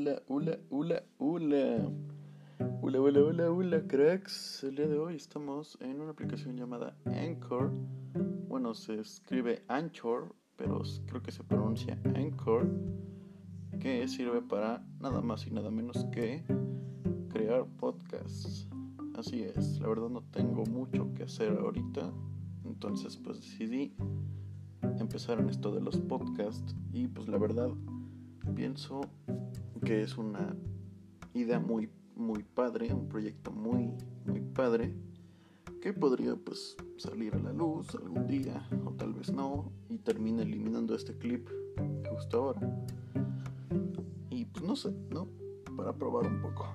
Hola, hola, hola, hola. Hola, hola, hola, hola, cracks. El día de hoy estamos en una aplicación llamada Anchor. Bueno, se escribe Anchor, pero creo que se pronuncia Anchor. Que sirve para nada más y nada menos que crear podcasts. Así es, la verdad no tengo mucho que hacer ahorita. Entonces, pues decidí empezar en esto de los podcasts. Y pues la verdad pienso que es una idea muy, muy padre, un proyecto muy, muy padre, que podría pues salir a la luz algún día, o tal vez no, y termine eliminando este clip justo ahora. Y pues no sé, ¿no? Para probar un poco.